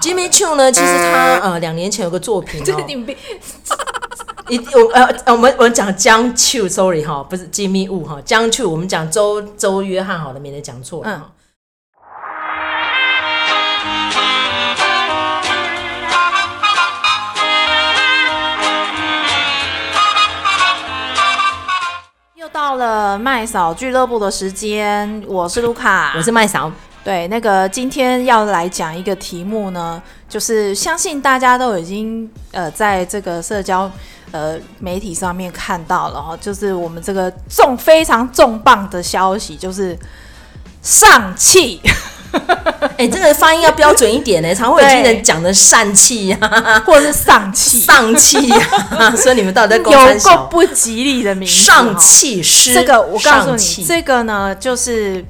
Jimmy Choo 呢，其实他呃两年前有个作品哦，一我呃我们我们讲江 Choo，sorry 哈，不是 Jimmy Woo 哈，江 Choo，我们讲周周约翰好了，免得讲错。嗯。又到了麦嫂俱乐部的时间，我是卢卡，我是麦嫂。对，那个今天要来讲一个题目呢，就是相信大家都已经呃在这个社交呃媒体上面看到了哈，就是我们这个重非常重磅的消息，就是上气。哎，这个发音要标准一点呢，常会有人讲的疝气呀，或者是丧气、丧气呀，所以你们到底在有够不吉利的名字？上气师，这个我告诉你，这个呢就是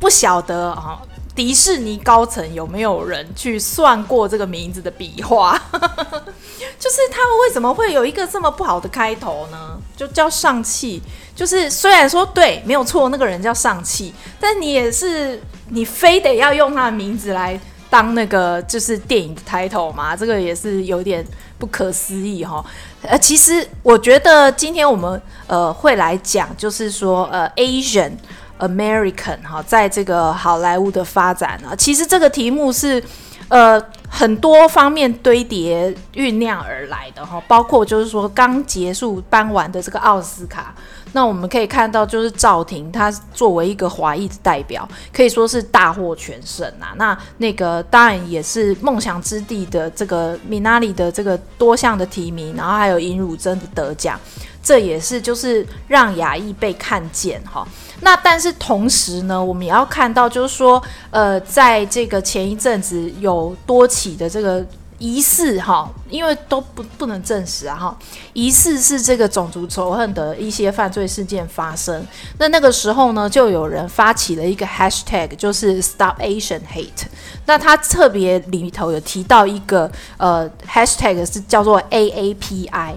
不晓得啊。迪士尼高层有没有人去算过这个名字的笔画？就是他们为什么会有一个这么不好的开头呢？就叫上气，就是虽然说对，没有错，那个人叫上气，但你也是你非得要用他的名字来当那个就是电影的 title 吗？这个也是有点不可思议哈。呃，其实我觉得今天我们呃会来讲，就是说呃 Asian。American 哈，在这个好莱坞的发展啊，其实这个题目是呃很多方面堆叠酝酿而来的哈，包括就是说刚结束颁完的这个奥斯卡，那我们可以看到就是赵婷她作为一个华裔的代表，可以说是大获全胜啊。那那个当然也是梦想之地的这个米娜里的这个多项的提名，然后还有尹汝贞的得奖，这也是就是让亚裔被看见哈。那但是同时呢，我们也要看到，就是说，呃，在这个前一阵子有多起的这个疑似哈，因为都不不能证实啊哈，疑似是这个种族仇恨的一些犯罪事件发生。那那个时候呢，就有人发起了一个 hashtag，就是 Stop Asian Hate。那他特别里头有提到一个呃 hashtag 是叫做 AAPI。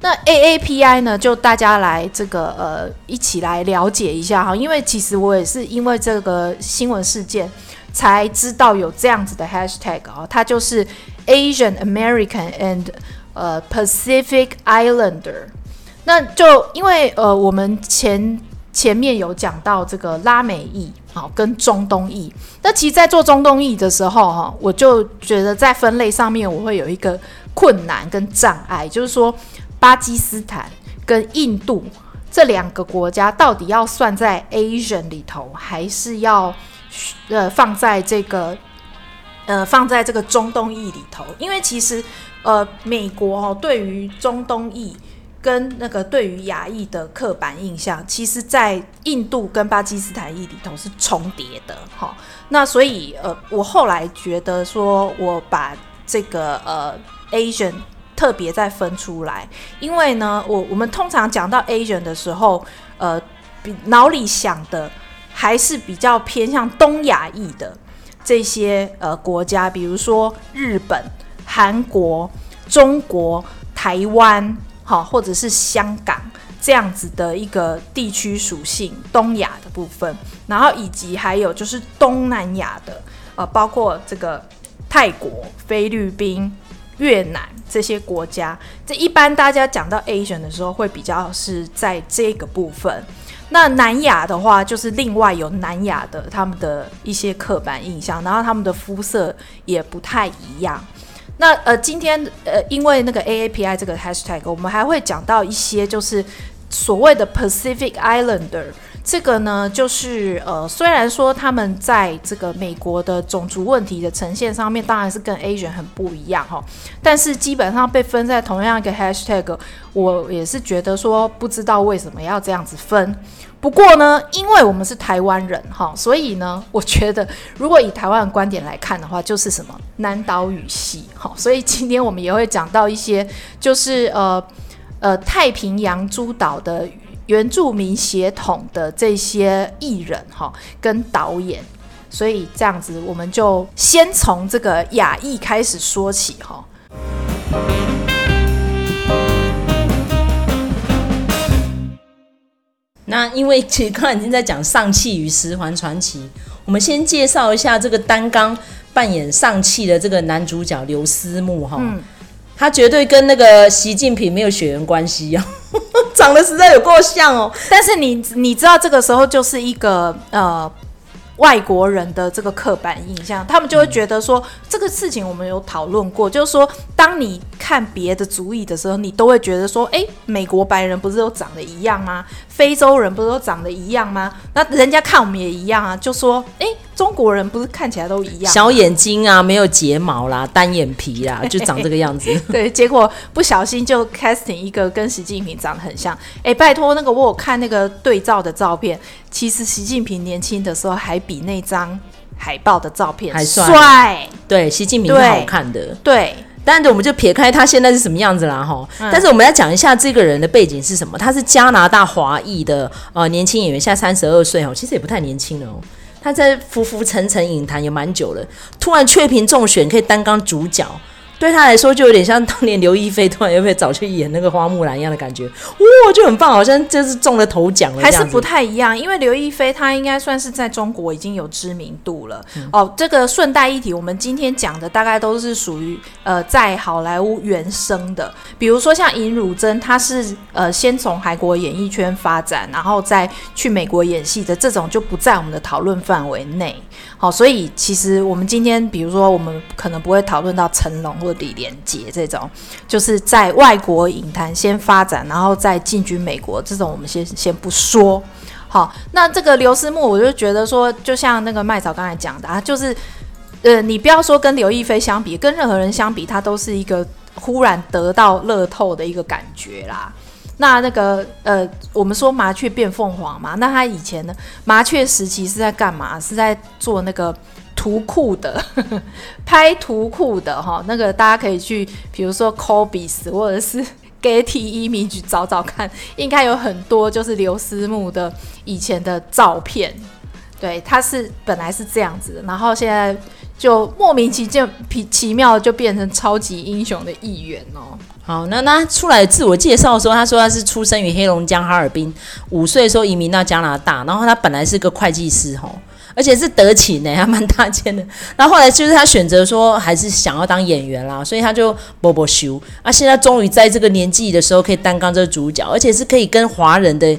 那 AAPI 呢，就大家来这个呃一起来了解一下哈，因为其实我也是因为这个新闻事件才知道有这样子的 hashtag 啊，它就是 Asian American and 呃 Pacific Islander。那就因为呃我们前前面有讲到这个拉美裔好跟中东裔，那其实在做中东裔的时候哈，我就觉得在分类上面我会有一个困难跟障碍，就是说。巴基斯坦跟印度这两个国家到底要算在 Asian 里头，还是要呃放在这个呃放在这个中东裔里头？因为其实呃美国哦对于中东裔跟那个对于亚裔的刻板印象，其实在印度跟巴基斯坦裔里头是重叠的哈。那所以呃我后来觉得说我把这个呃 Asian 特别再分出来，因为呢，我我们通常讲到 Asian 的时候，呃，比脑里想的还是比较偏向东亚裔的这些呃国家，比如说日本、韩国、中国、台湾，好，或者是香港这样子的一个地区属性，东亚的部分，然后以及还有就是东南亚的，呃，包括这个泰国、菲律宾。越南这些国家，这一般大家讲到 Asian 的时候，会比较是在这个部分。那南亚的话，就是另外有南亚的他们的一些刻板印象，然后他们的肤色也不太一样。那呃，今天呃，因为那个 AAPI 这个 hashtag，我们还会讲到一些就是所谓的 Pacific Islander。这个呢，就是呃，虽然说他们在这个美国的种族问题的呈现上面，当然是跟 Asian 很不一样哈，但是基本上被分在同样一个 hashtag，我也是觉得说不知道为什么要这样子分。不过呢，因为我们是台湾人哈，所以呢，我觉得如果以台湾的观点来看的话，就是什么南岛语系哈，所以今天我们也会讲到一些，就是呃呃太平洋诸岛的。原住民血统的这些艺人哈，跟导演，所以这样子我们就先从这个亚裔开始说起哈。那因为其实刚才已经在讲《上气与十环传奇》，我们先介绍一下这个担纲扮演上汽的这个男主角刘思慕哈，嗯、他绝对跟那个习近平没有血缘关系啊，长得实在有够像哦。但是你你知道这个时候就是一个呃。外国人的这个刻板印象，他们就会觉得说，这个事情我们有讨论过，就是说，当你看别的族裔的时候，你都会觉得说，哎，美国白人不是都长得一样吗？非洲人不是都长得一样吗？那人家看我们也一样啊，就说，哎。中国人不是看起来都一样，小眼睛啊，没有睫毛啦，单眼皮啦，就长这个样子。对，结果不小心就 casting 一个跟习近平长得很像。哎、欸，拜托，那个我有看那个对照的照片，其实习近平年轻的时候还比那张海报的照片还帅。对，习近平是好看的。对，但是我们就撇开他现在是什么样子啦，哈。嗯、但是我们来讲一下这个人的背景是什么？他是加拿大华裔的呃年轻演员，现在三十二岁哦，其实也不太年轻了哦。他在浮浮沉沉影坛也蛮久了，突然雀屏中选，可以担纲主角。对他来说，就有点像当年刘亦菲突然又被找去演那个花木兰一样的感觉，哇，就很棒，好像就是中了头奖了。还是不太一样，因为刘亦菲她应该算是在中国已经有知名度了。嗯、哦，这个顺带一提，我们今天讲的大概都是属于呃在好莱坞原生的，比如说像尹汝贞，她是呃先从韩国演艺圈发展，然后再去美国演戏的，这种就不在我们的讨论范围内。好，所以其实我们今天，比如说，我们可能不会讨论到成龙或李连杰这种，就是在外国影坛先发展，然后再进军美国这种，我们先先不说。好，那这个刘思慕，我就觉得说，就像那个麦草刚才讲的啊，就是，呃，你不要说跟刘亦菲相比，跟任何人相比，他都是一个忽然得到乐透的一个感觉啦。那那个呃，我们说麻雀变凤凰嘛，那他以前呢，麻雀时期是在干嘛？是在做那个图库的，拍图库的哈。那个大家可以去，比如说 Cobi's 或者是 Getty Image 找找看，应该有很多就是刘思慕的以前的照片。对，他是本来是这样子的，然后现在就莫名其妙奇奇妙就变成超级英雄的一员哦。好，那他出来自我介绍的时候，他说他是出生于黑龙江哈尔滨，五岁的时候移民到加拿大，然后他本来是个会计师吼，而且是德勤呢，还蛮大件的。然后后来就是他选择说还是想要当演员啦，所以他就波波修啊，现在终于在这个年纪的时候可以担纲这个主角，而且是可以跟华人的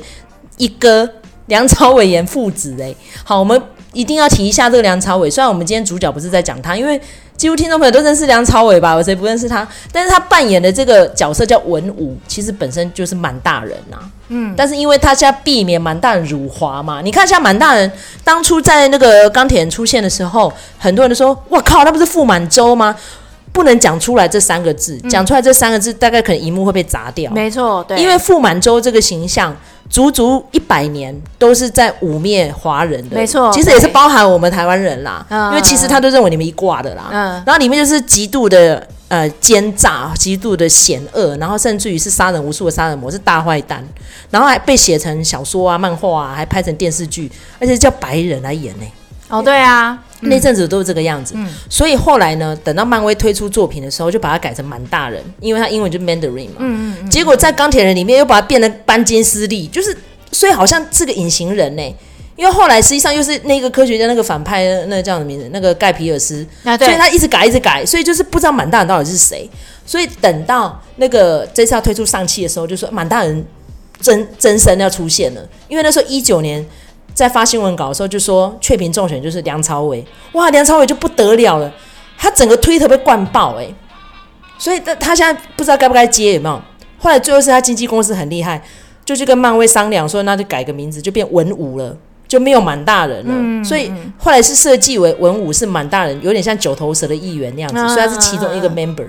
一哥梁朝伟演父子诶。好，我们一定要提一下这个梁朝伟，虽然我们今天主角不是在讲他，因为。几乎听众朋友都认识梁朝伟吧？有谁不认识他？但是他扮演的这个角色叫文武，其实本身就是满大人呐、啊。嗯，但是因为他现在避免满大人辱华嘛，你看一下满大人当初在那个钢铁人出现的时候，很多人都说：“哇靠，他不是傅满洲吗？”不能讲出来这三个字，讲出来这三个字，大概可能荧幕会被砸掉。没错，对，因为傅满洲这个形象。足足一百年都是在污蔑华人的，没错，其实也是包含我们台湾人啦，因为其实他都认为你们一挂的啦，嗯，然后里面就是极度的呃奸诈，极度的险恶，然后甚至于是杀人无数的杀人魔，是大坏蛋，然后还被写成小说啊、漫画啊，还拍成电视剧，而且叫白人来演呢。哦，对啊。那阵子都是这个样子，嗯、所以后来呢，等到漫威推出作品的时候，就把它改成满大人，因为他英文就 Mandarin 嘛。嗯嗯嗯、结果在钢铁人里面又把它变得班金斯利，就是所以好像是个隐形人呢。因为后来实际上又是那个科学家那个反派那个叫什么名字？那个盖皮尔斯。啊、所以他一直改一直改，所以就是不知道满大人到底是谁。所以等到那个这次要推出上期的时候，就说满大人真真身要出现了，因为那时候一九年。在发新闻稿的时候就说雀屏中选就是梁朝伟，哇，梁朝伟就不得了了，他整个推特被灌爆哎、欸，所以他他现在不知道该不该接有没有？后来最后是他经纪公司很厉害，就去跟漫威商量说，那就改个名字，就变文武了，就没有满大人了。嗯、所以后来是设计为文武是满大人，有点像九头蛇的议员那样子，所以他是其中一个 member，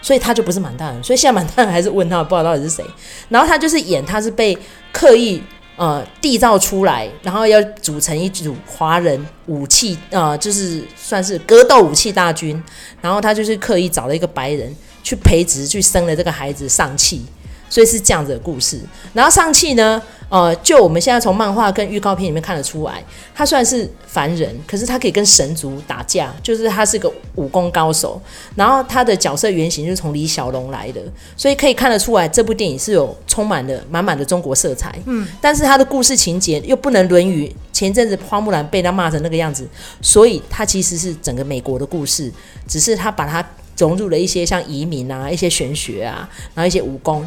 所以他就不是满大人。所以现在满大人还是问他，不知道到底是谁。然后他就是演他是被刻意。呃，缔造出来，然后要组成一组华人武器，呃，就是算是格斗武器大军。然后他就是刻意找了一个白人去培植，去生了这个孩子上气。所以是这样子的故事。然后上气呢，呃，就我们现在从漫画跟预告片里面看得出来，他虽然是凡人，可是他可以跟神族打架，就是他是个武功高手。然后他的角色原型就是从李小龙来的，所以可以看得出来，这部电影是有充满了满满的中国色彩。嗯，但是他的故事情节又不能论于前阵子花木兰被他骂成那个样子，所以他其实是整个美国的故事，只是他把它融入了一些像移民啊、一些玄学啊，然后一些武功。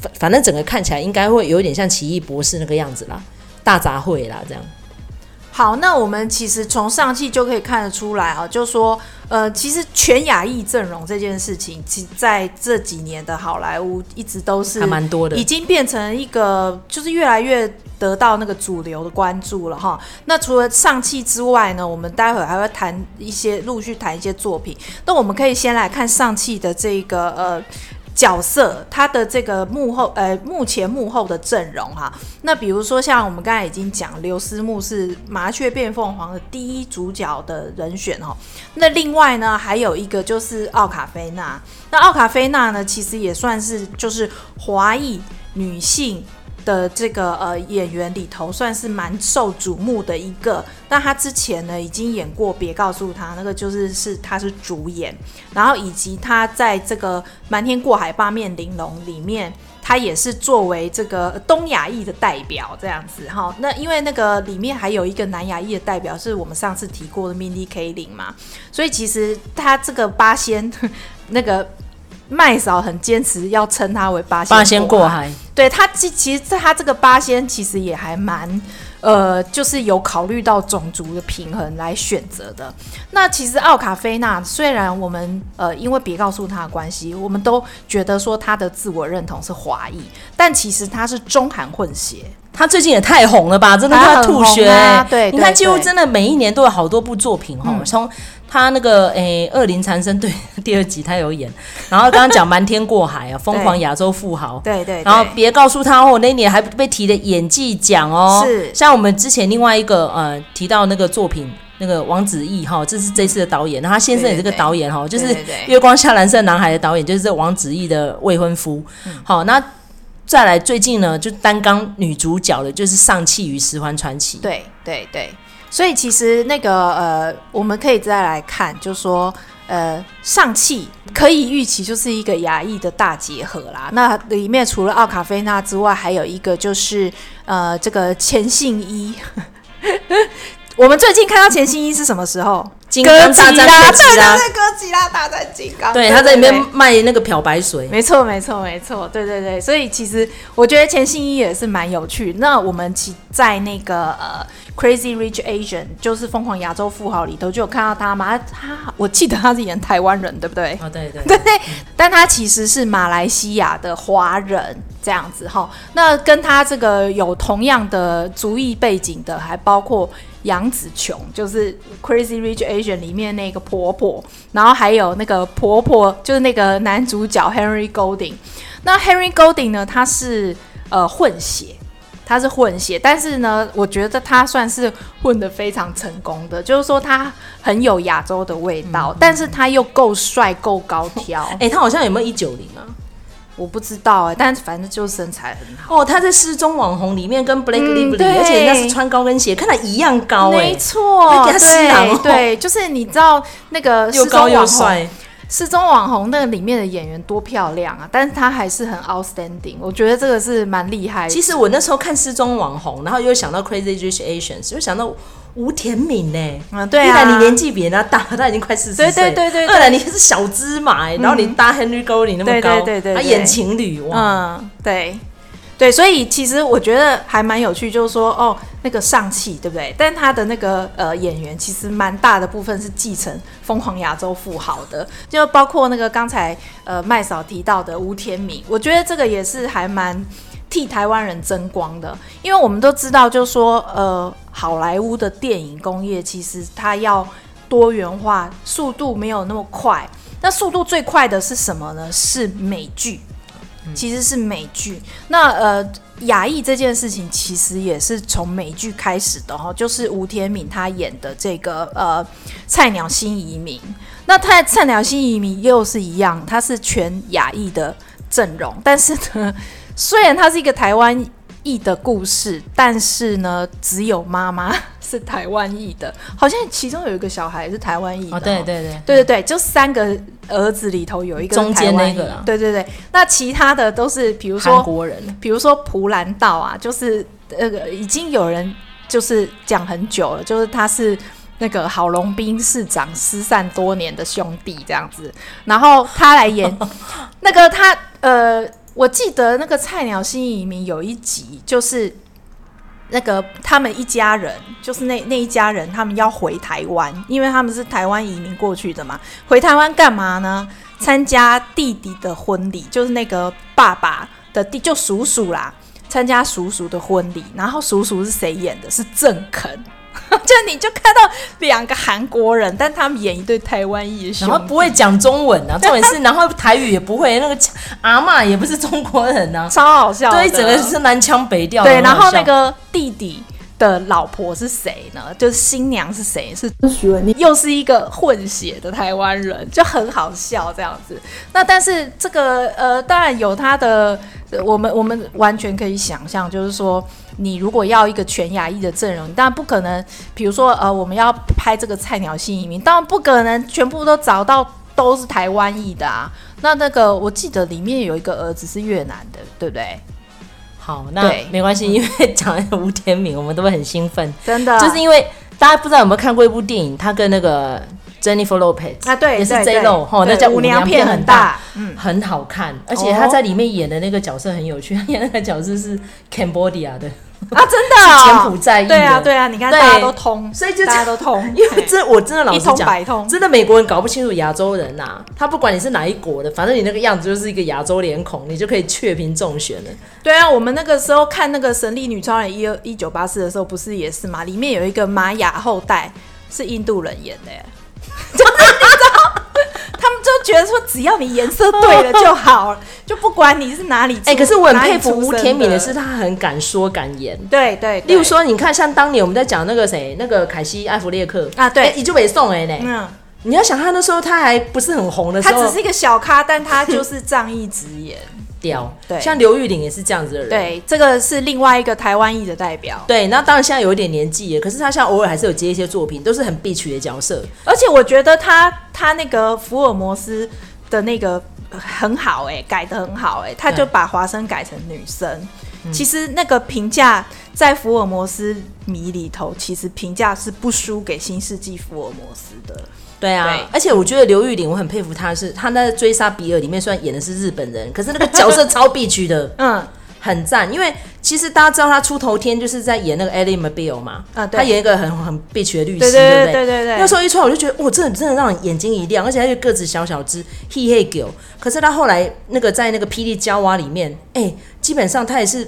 反反正整个看起来应该会有点像奇异博士那个样子啦，大杂烩啦这样。好，那我们其实从上期就可以看得出来啊，就说呃，其实全亚裔阵容这件事情，其在这几年的好莱坞一直都是还蛮多的，已经变成一个就是越来越得到那个主流的关注了哈。那除了上期之外呢，我们待会儿还会谈一些陆续谈一些作品。那我们可以先来看上期的这个呃。角色他的这个幕后呃，幕前幕后的阵容哈，那比如说像我们刚才已经讲，刘思慕是麻雀变凤凰的第一主角的人选哈，那另外呢还有一个就是奥卡菲娜，那奥卡菲娜呢其实也算是就是华裔女性。的这个呃演员里头算是蛮受瞩目的一个，那他之前呢已经演过《别告诉他》，那个就是是他是主演，然后以及他在这个《瞒天过海八面玲珑》里面，他也是作为这个东亚裔的代表这样子哈。那因为那个里面还有一个南亚裔的代表是我们上次提过的 Mindy Kaling 嘛，所以其实他这个八仙 那个。麦嫂很坚持要称他为八仙过海，八仙过海。对他其其实他这个八仙其实也还蛮呃，就是有考虑到种族的平衡来选择的。那其实奥卡菲娜虽然我们呃因为别告诉他的关系，我们都觉得说他的自我认同是华裔，但其实他是中韩混血。他最近也太红了吧，真的他吐血。啊、对，你看几乎真的每一年都有好多部作品哈，从、嗯。他那个诶，欸《恶灵缠身》对 第二集他有演，然后刚刚讲《瞒天过海》啊，《疯狂亚洲富豪》对对，然后别告诉他哦，那一年还被提的演技奖哦。是，像我们之前另外一个呃提到那个作品，那个王子异哈，这是这次的导演，然后他先生也是个导演哈，就是《月光下蓝色男孩》的导演，就是这王子异的未婚夫。好，那再来最近呢，就担纲女主角的就是《上气与十环传奇》。对对对。所以其实那个呃，我们可以再来看，就是说呃，上汽可以预期就是一个亚裔的大结合啦。那里面除了奥卡菲娜之外，还有一个就是呃，这个钱信伊。我们最近看到钱信伊是什么时候？金刚大战哥吉拉，对对对，哥吉拉大战金刚。对，他在里面卖那个漂白水。没错，没错，没错。对对对，所以其实我觉得钱信伊也是蛮有趣。那我们其在那个呃。Crazy Rich Asian 就是疯狂亚洲富豪里头就有看到他嘛，他我记得他是演台湾人，对不对？哦，对对对，对，但他其实是马来西亚的华人这样子哈。那跟他这个有同样的族裔背景的，还包括杨紫琼，就是 Crazy Rich Asian 里面那个婆婆，然后还有那个婆婆就是那个男主角 Henry Golding。那 Henry Golding 呢，他是呃混血。他是混血，但是呢，我觉得他算是混得非常成功的，就是说他很有亚洲的味道，嗯、但是他又够帅、够高挑。哎、欸，他好像有没有一九零啊？我不知道哎、欸，但是反正就是身材很好。哦，他在失踪网红里面跟 Blake Lively，、嗯、而且人家是穿高跟鞋，看他一样高哎、欸，没错，对 对，就是你知道那个又高又帅。失踪网红那个里面的演员多漂亮啊！但是他还是很 outstanding，我觉得这个是蛮厉害的。其实我那时候看失踪网红，然后又想到 Crazy Rich Asians，又想到吴天敏呢。嗯，对啊。一来你年纪比人家大，他已经快四十岁。对对对对。二来你是小芝麻，然后你搭 Henry Golding 那么高，对对对，他演情侣哇。嗯，对。对，所以其实我觉得还蛮有趣，就是说哦，那个上汽对不对？但他的那个呃演员其实蛮大的部分是继承《疯狂亚洲富豪》的，就包括那个刚才呃麦嫂提到的吴天明，我觉得这个也是还蛮替台湾人争光的，因为我们都知道，就是说呃好莱坞的电影工业其实它要多元化，速度没有那么快，那速度最快的是什么呢？是美剧。其实是美剧，那呃，亚裔这件事情其实也是从美剧开始的哈，就是吴天敏他演的这个呃《菜鸟新移民》，那他《菜鸟新移民》又是一样，他是全亚裔的阵容，但是呢，虽然他是一个台湾裔的故事，但是呢，只有妈妈是台湾裔的，好像其中有一个小孩是台湾裔的。哦，对对对，对对对，就三个儿子里头有一个中间那个，对对对，那其他的都是比如说韩国人，比如说朴兰道啊，就是那个已经有人就是讲很久了，就是他是那个郝龙斌市长失散多年的兄弟这样子，然后他来演 那个他呃。我记得那个菜鸟新移民有一集，就是那个他们一家人，就是那那一家人，他们要回台湾，因为他们是台湾移民过去的嘛。回台湾干嘛呢？参加弟弟的婚礼，就是那个爸爸的弟，就叔叔啦，参加叔叔的婚礼。然后叔叔是谁演的？是郑肯。就你就看到两个韩国人，但他们演一对台湾裔的兄弟，然后不会讲中文啊，重点是，然后台语也不会，那个 阿嬷也不是中国人啊，超好笑，对，整个是南腔北调。对，然后那个弟弟的老婆是谁呢？就是新娘是谁？是徐文丽，又是一个混血的台湾人，就很好笑这样子。那但是这个呃，当然有他的，我们我们完全可以想象，就是说。你如果要一个全亚裔的阵容，当然不可能。比如说，呃，我们要拍这个菜鸟新移民，当然不可能全部都找到都是台湾裔的啊。那那个，我记得里面有一个儿子是越南的，对不对？好，那没关系，因为讲吴天明，我们都会很兴奋，真的，就是因为大家不知道有没有看过一部电影，他跟那个 Jennifer Lopez 啊，对，也是 J Lo 哈，那叫舞娘片很大，嗯，很好看，而且他在里面演的那个角色很有趣，他演那个角色是 Cambodia 的。啊，真的、哦，柬埔寨裔，对啊，对啊，你看大家都通，所以就大家都通，因为这我真的老实讲，一通百通，真的美国人搞不清楚亚洲人呐、啊，他不管你是哪一国的，反正你那个样子就是一个亚洲脸孔，你就可以确屏中选了。对啊，我们那个时候看那个《神力女超人》一二一九八四的时候，不是也是吗？里面有一个玛雅后代是印度人演的耶。觉得说，只要你颜色对了就好，就不管你是哪里。哎、欸，可是我很佩服吴天敏的是，他很敢说敢言。对对，对，例如说，你看，像当年我们在讲那个谁，那个凯西·艾弗列克啊，对，你就没送哎呢。嗯，你要想他那时候他还不是很红的时候，他只是一个小咖，但他就是仗义直言。对，像刘玉玲也是这样子的人。对，这个是另外一个台湾裔的代表。对，那当然现在有一点年纪了，可是他现在偶尔还是有接一些作品，都是很必取的角色。而且我觉得他他那个福尔摩斯的那个很好哎、欸，改得很好哎、欸，他就把华生改成女生。嗯、其实那个评价在福尔摩斯迷里头，其实评价是不输给新世纪福尔摩斯的。对啊，对，而且我觉得刘玉玲，我很佩服她，是她在《追杀比尔》里面虽然演的是日本人，可是那个角色超必须的，嗯，很赞。因为其实大家知道她出头天就是在演那个 Ally McBeal 嘛，啊，对，她演一个很很必须的律师，对对对对，对对对。那时候一出来我就觉得，哇，真的真的让人眼睛一亮，而且她就个子小小只，He Hey Girl。可是她后来那个在那个《霹雳娇娃》里面，哎、欸，基本上她也是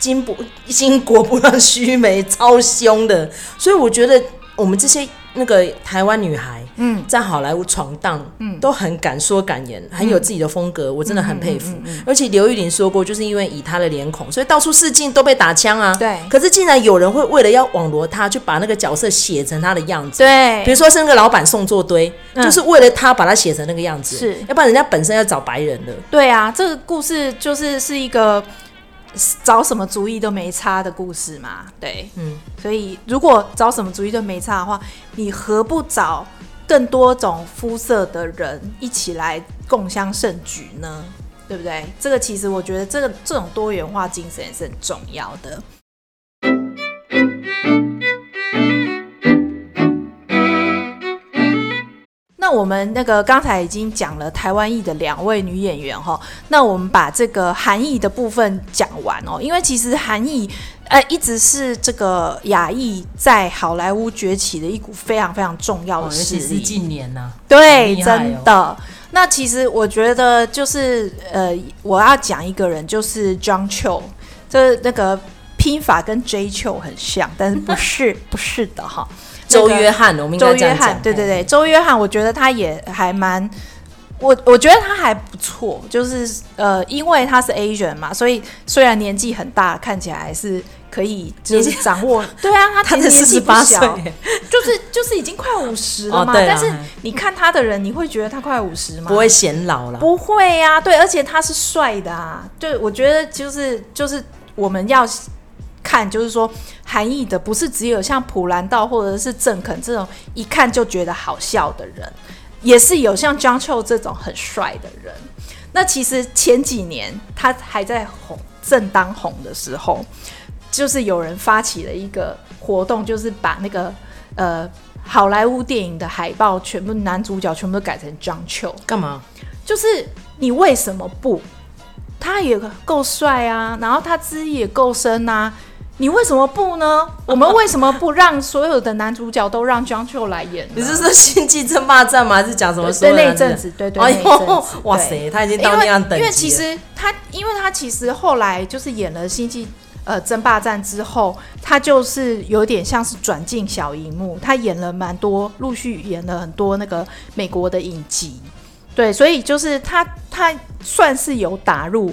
巾不巾帼不让须眉，超凶的。所以我觉得我们这些。那个台湾女孩，嗯，在好莱坞闯荡，嗯，都很敢说敢言，很有自己的风格，嗯、我真的很佩服。而且刘玉玲说过，就是因为以她的脸孔，所以到处试镜都被打枪啊。对。可是竟然有人会为了要网罗她，就把那个角色写成她的样子。对。比如说是那个老板宋作堆，嗯、就是为了她把她写成那个样子。是。要不然人家本身要找白人的。对啊，这个故事就是是一个。找什么主意都没差的故事嘛，对，嗯，所以如果找什么主意都没差的话，你何不找更多种肤色的人一起来共襄盛举呢？对不对？这个其实我觉得这个这种多元化精神也是很重要的。我们那个刚才已经讲了台湾裔的两位女演员哈，那我们把这个韩裔的部分讲完哦，因为其实韩裔呃一直是这个亚裔在好莱坞崛起的一股非常非常重要的势力。哦，尤其是近年呢，啊，对，哦，真的。那其实我觉得就是呃，我要讲一个人，就是 John Cho，这那个拼法跟 Jay Chou 很像，但是不是不是的哈。周约翰，我们应该这样讲。周约翰，对对对，周约翰，我觉得他也还蛮，我我觉得他还不错，就是呃，因为他是 Asian 嘛，所以虽然年纪很大，看起来还是可以就是掌握。对啊，他才四十八岁，就是就是已经快五十了嘛。但是你看他的人，你会觉得他快五十吗？不会显老了，不会呀。对，而且他是帅的啊。对，我觉得就是就是我们要看，就是说韩裔的不是只有像普兰道或者是郑肯这种一看就觉得好笑的人，也是有像 John Cho 这种很帅的人。那其实前几年他还在红正当红的时候，就是有人发起了一个活动，就是把那个呃好莱坞电影的海报全部男主角全部都改成 John Cho。干嘛？就是你为什么不？他也够帅啊，然后他资历也够深啊。你为什么不呢？我们为什么不让所有的男主角都让 John Cho 来演？你是说《星际争霸战》吗？还是讲什么？对，那一阵子，对对，对，哇塞，他已经到那样等。因为其实他，因为他其实后来就是演了《星际呃争霸战》之后，他就是有点像是转进小荧幕，他演了蛮多，陆续演了很多那个美国的影集。对，所以就是他，他算是有打入。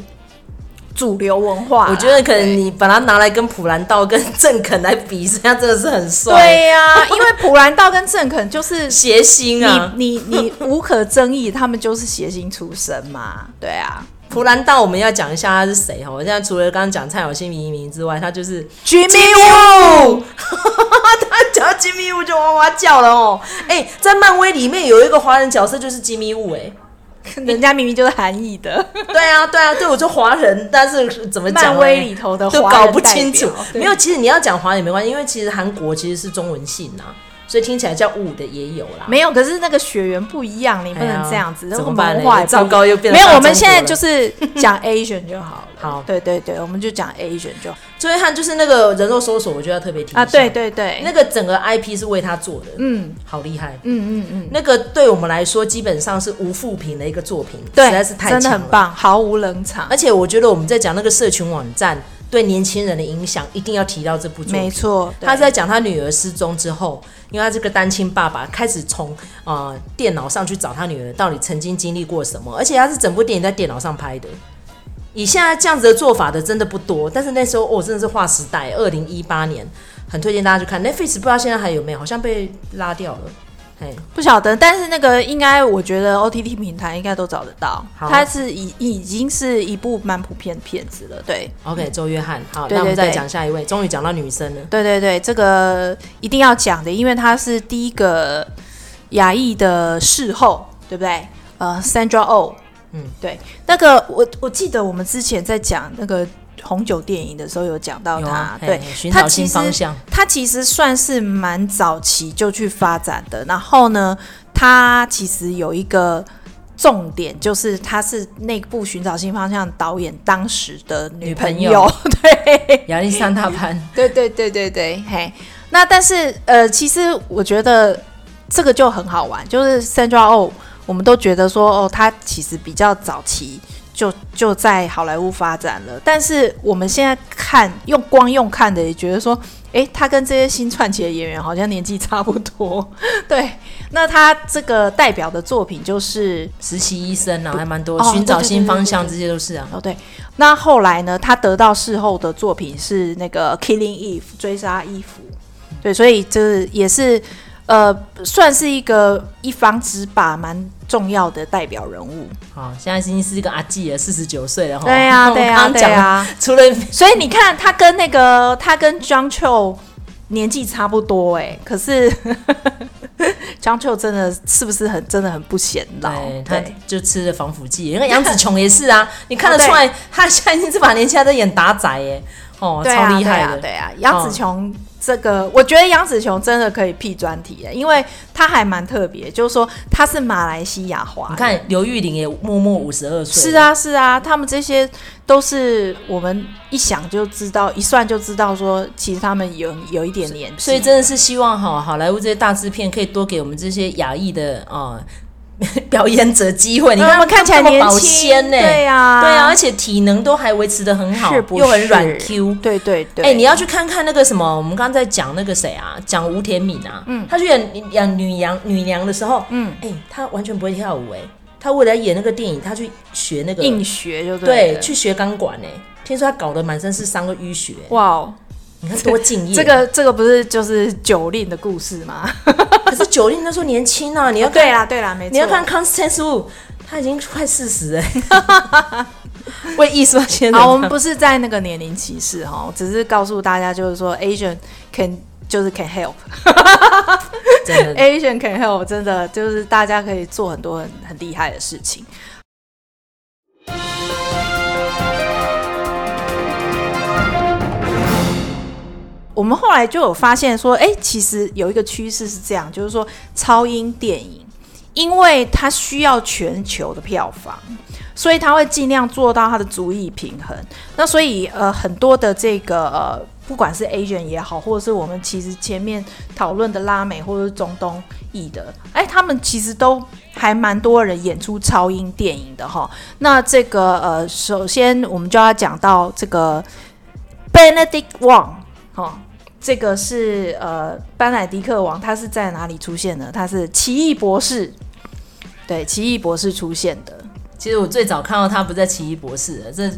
主流文化，我觉得可能你把它拿来跟普兰道跟郑肯来比，实际上真的是很帅。对呀、啊，因为普兰道跟郑肯就是谐星啊，你你你无可争议，他们就是谐星出身嘛。对啊，普兰道我们要讲一下他是谁哈。我现在除了刚刚讲蔡小新移民之外，他就是 Jimmy Woo。他讲 Jimmy Woo 就哇哇叫了哦。哎、欸，在漫威里面有一个华人角色就是 Jimmy Woo 哎。人家明明就是韩裔的，对啊，对啊，对，我就华人，但是怎么讲？漫威里头的都搞不清楚。没有，其实你要讲华人也没关系，因为其实韩国其实是中文系呐、啊。所以听起来叫五的也有啦，没有，可是那个血缘不一样，你不能这样子，怎么办？文化糟糕又变了。没有，我们现在就是讲 Asian 就好了。好，对对对，我们就讲 Asian 就好。周约翰就是那个人肉搜索，我觉得要特别提啊，对对对，那个整个 IP 是为他做的，嗯，好厉害，嗯嗯嗯，那个对我们来说基本上是无负评的一个作品，对，实在是太真的很棒，毫无冷场。而且我觉得我们在讲那个社群网站。对年轻人的影响，一定要提到这部作品。没错，他在讲他女儿失踪之后，因为他这个单亲爸爸开始从呃电脑上去找他女儿到底曾经经历过什么，而且他是整部电影在电脑上拍的。以现在这样子的做法的真的不多，但是那时候哦真的是划时代。二零一八年，很推荐大家去看。Netflix 不知道现在还有没有，好像被拉掉了。不晓得，但是那个应该，我觉得 OTT 平台应该都找得到。它是已已经是一部蛮普遍的片子了。对，OK，周约翰，好，那我们再讲下一位。终于讲到女生了。对对对，这个一定要讲的，因为她是第一个亚裔的事后，对不对？呃，Sandra Oh，嗯，对，那个我我记得我们之前在讲那个。红酒电影的时候有讲到他，啊、对，寻找新方向。他其实算是蛮早期就去发展的。然后呢，他其实有一个重点，就是他是那部《寻找新方向》导演当时的女朋友，朋友 对，亚历山大潘。对对对对对，嘿。那但是呃，其实我觉得这个就很好玩，就是 Sandra Oh，我们都觉得说哦，他其实比较早期。就就在好莱坞发展了，但是我们现在看用光用看的也觉得说，哎、欸，他跟这些新串起的演员好像年纪差不多。对，那他这个代表的作品就是《实习医生》啊，还蛮多，寻、哦、找新方向，这些都是啊。哦，对。那后来呢，他得到事后的作品是那个《Killing Eve》追杀伊芙。对，所以这也是呃，算是一个一方之霸，蛮。重要的代表人物，好，现在已经是一个阿纪了，四十九岁了哈。对呀、啊，对呀、啊，对呀、啊。除了，所以你看他跟那个他跟 John Cho 年纪差不多哎，可是 John Cho 真的是不是很真的很不显老？对，他就吃了防腐剂。因为杨紫琼也是啊，你看得出来，他现在已经这把年纪还在演打仔哎，哦，超厉害的。对啊，杨紫琼。这个我觉得杨紫琼真的可以辟专题，因为她还蛮特别，就是说她是马来西亚华。你看刘玉玲也默默五十二岁。是啊是啊，他们这些都是我们一想就知道，一算就知道说，其实他们有有一点年纪。所以真的是希望哈，好莱坞这些大制片可以多给我们这些亚裔的啊。表演者机会，你看他们看起来年轻呢，对呀，对呀，而且体能都还维持的很好，又很软 Q，对对。对。哎，你要去看看那个什么，我们刚刚在讲那个谁啊，讲吴天敏啊，嗯，他去演演女娘女娘的时候，嗯，哎，他完全不会跳舞，哎，他为了演那个电影，他去学那个硬学就对，对，去学钢管，哎，听说他搞得满身是伤，和淤血，哇哦，你 看多敬业。这个这个不是就是九令的故事吗？可是九令那时候年轻啊，你要、哦、对啦对啦，没错。你要看 Constance Wu，他已经快四十哎。为艺术先好，我们不是在那个年龄歧视哈，只是告诉大家就是说 Asian can 就是 can help，真的 Asian can help 真的就是大家可以做很多很很厉害的事情。我们后来就有发现说，哎、其实有一个趋势是这样，就是说超英电影，因为它需要全球的票房，所以它会尽量做到它的足以平衡。那所以呃，很多的这个呃，不管是 Asian 也好，或者是我们其实前面讨论的拉美或者是中东裔的，哎、他们其实都还蛮多人演出超英电影的哈。那这个呃，首先我们就要讲到这个 Benedict Wong 哈。这个是呃，班乃迪克王，他是在哪里出现的？他是奇异博士，对，奇异博士出现的。其实我最早看到他不在奇异博士的，这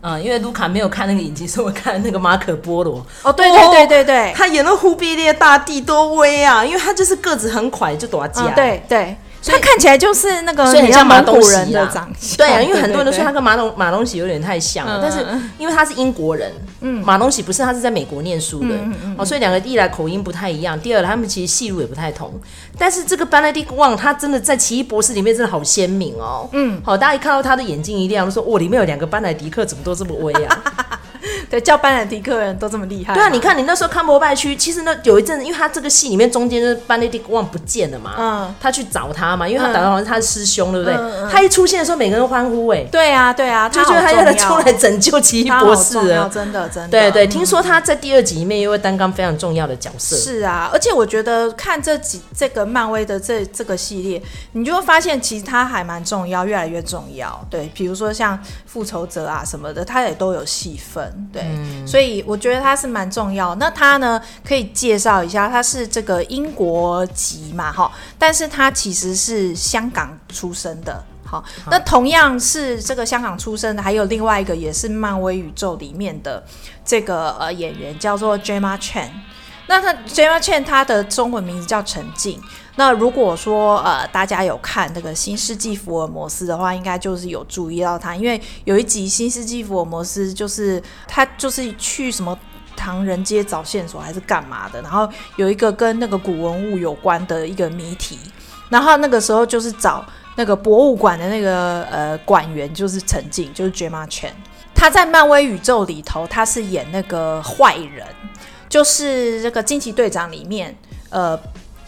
嗯，因为卢卡没有看那个影集，所以我看那个马可波罗。哦，对对对对对，他演了忽必烈大帝多威啊，因为他就是个子很快，就躲家。对对。他看起来就是那个，所以很像马东人的长相。对啊，因为很多人都说他跟马东马东喜有点太像了，但是因为他是英国人，嗯，马东喜不是，他是在美国念书的，哦，所以两个一来口音不太一样，第二他们其实戏路也不太同。但是这个 Benedict Wong 他真的在《奇异博士》里面真的好鲜明哦，嗯，好，大家一看到他的眼睛一亮，都说哇，里面有两个班莱迪克，怎么都这么威啊？对，叫班乃迪克人都这么厉害。对啊，你看你那时候康伯拜区，其实那有一阵子，因为他这个戏里面中间就是 Benedict Wong 不见了嘛，嗯，他去找他嘛，因为他打到好像他是师兄，对不对？他一出现的时候，每个人都欢呼，哎，对啊，对啊，就觉得他要来出来拯救奇异博士了，真的，真的。对对，听说他在第二集里面又会担纲非常重要的角色。是啊，而且我觉得看这几这个漫威的这这个系列，你就会发现其实他还蛮重要，越来越重要。对，比如说像复仇者啊什么的，他也都有戏份。对，所以。我觉得他是蛮重要。那他呢，可以介绍一下，他是这个英国籍嘛，哈，但是他其实是香港出生的。好，那同样是这个香港出生的，还有另外一个也是漫威宇宙里面的这个呃演员，叫做 Jemma Chan。那他 Jemma Chan 他的中文名字叫陈静。那如果说呃大家有看那个《新世纪福尔摩斯》的话，应该就是有注意到他，因为有一集《新世纪福尔摩斯》就是他就是去什么唐人街找线索还是干嘛的，然后有一个跟那个古文物有关的一个谜题，然后那个时候就是找那个博物馆的那个呃馆员就是陈静，就是 Gemma Chan，他在漫威宇宙里头他是演那个坏人，就是这个惊奇队长里面呃。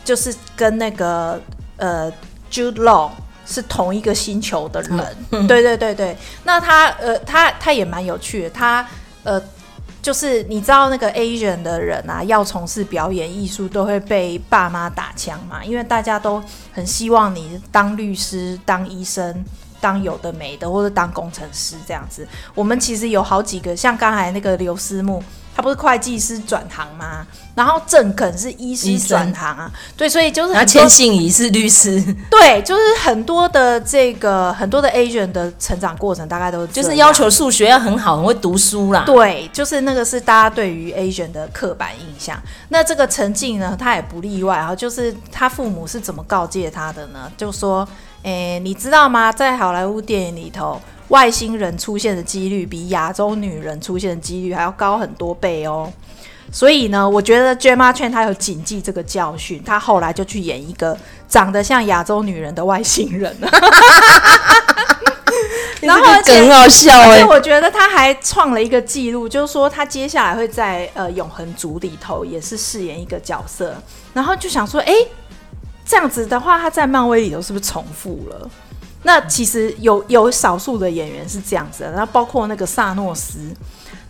就是跟那个呃 Jude Law 是同一个星球的人，嗯、对对对对。那他呃他他也蛮有趣的，他呃就是你知道那个 Asian 的人啊，要从事表演艺术都会被爸妈打枪嘛，因为大家都很希望你当律师、当医生、当有的没的，或者当工程师这样子。我们其实有好几个，像刚才那个刘思慕。他不是会计师转行吗？然后郑肯是医师转行啊，对，所以就是他千信仪是律师，对，就是很多的这个很多的 Asian 的成长过程，大概都是就是要求数学要很好，很会读书啦。对，就是那个是大家对于 Asian 的刻板印象。那这个陈静呢，他也不例外啊，就是他父母是怎么告诫他的呢？就说，诶，你知道吗？在好莱坞电影里头。外星人出现的几率比亚洲女人出现的几率还要高很多倍哦，所以呢，我觉得 Gemma Chan 她有谨记这个教训，她后来就去演一个长得像亚洲女人的外星人了。然后很好笑哎，我觉得他还创了一个记录，就是说他接下来会在呃永恒族里头也是饰演一个角色，然后就想说，哎，这样子的话，他在漫威里头是不是重复了？那其实有有少数的演员是这样子的，那包括那个萨诺斯，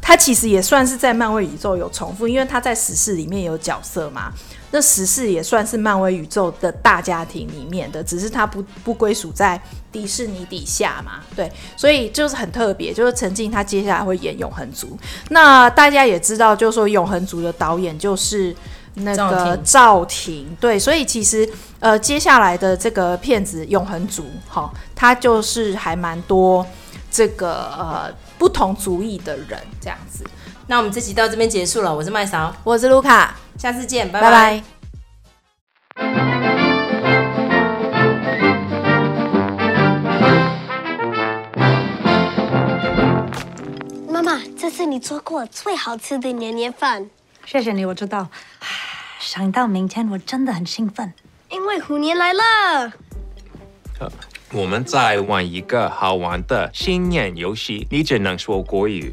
他其实也算是在漫威宇宙有重复，因为他在死侍里面有角色嘛。那死侍也算是漫威宇宙的大家庭里面的，只是他不不归属在迪士尼底下嘛。对，所以就是很特别，就是曾经他接下来会演永恒族。那大家也知道，就是说永恒族的导演就是。那个赵婷，对，所以其实呃，接下来的这个片子《永恒族》哈，它就是还蛮多这个呃不同族裔的人这样子。那我们这集到这边结束了。我是麦嫂，我是卢卡，下次见，拜拜。拜拜。妈妈，这是你做过最好吃的年夜饭。谢谢你，我知道。想到明天，我真的很兴奋，因为虎年来了。我们再玩一个好玩的新年游戏，你只能说国语。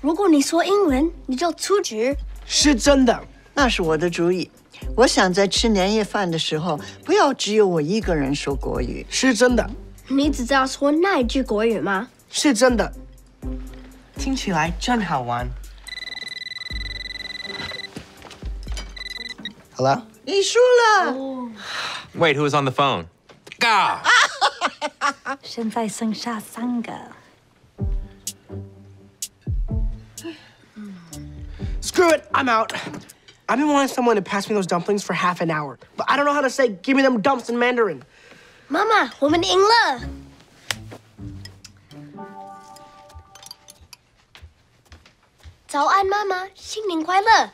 如果你说英文，你就出局。是真的，那是我的主意。我想在吃年夜饭的时候，不要只有我一个人说国语。是真的。你只知道说那一句国语吗？是真的。听起来真好玩。好了，你输了。Oh. Wait, who's on the phone? Go. 现在剩下三个。Screw it, I'm out. I've been wanting someone to pass me those dumplings for half an hour, but I don't know how to say "Give me them dumps" in Mandarin. 妈妈，我们赢了。早安，妈妈，新年快乐。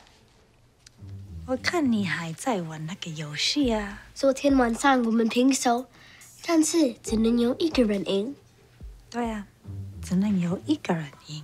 我看你还在玩那个游戏啊。昨天晚上我们平手。但是只能由一个人赢。对啊，只能由一个人赢。